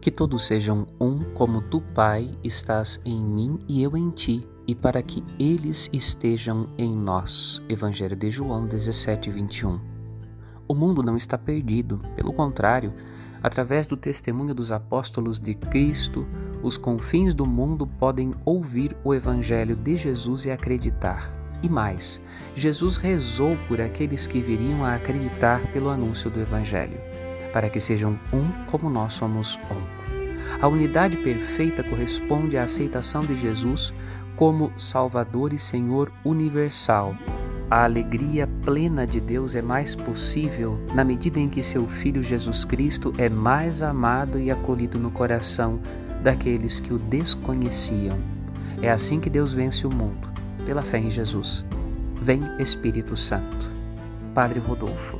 Que todos sejam um, como tu, Pai, estás em mim e eu em ti, e para que eles estejam em nós. Evangelho de João 17, 21. O mundo não está perdido, pelo contrário, através do testemunho dos apóstolos de Cristo, os confins do mundo podem ouvir o Evangelho de Jesus e acreditar. E mais, Jesus rezou por aqueles que viriam a acreditar pelo anúncio do Evangelho, para que sejam um como nós somos um. A unidade perfeita corresponde à aceitação de Jesus como Salvador e Senhor universal. A alegria plena de Deus é mais possível na medida em que seu Filho Jesus Cristo é mais amado e acolhido no coração daqueles que o desconheciam. É assim que Deus vence o mundo, pela fé em Jesus. Vem Espírito Santo. Padre Rodolfo.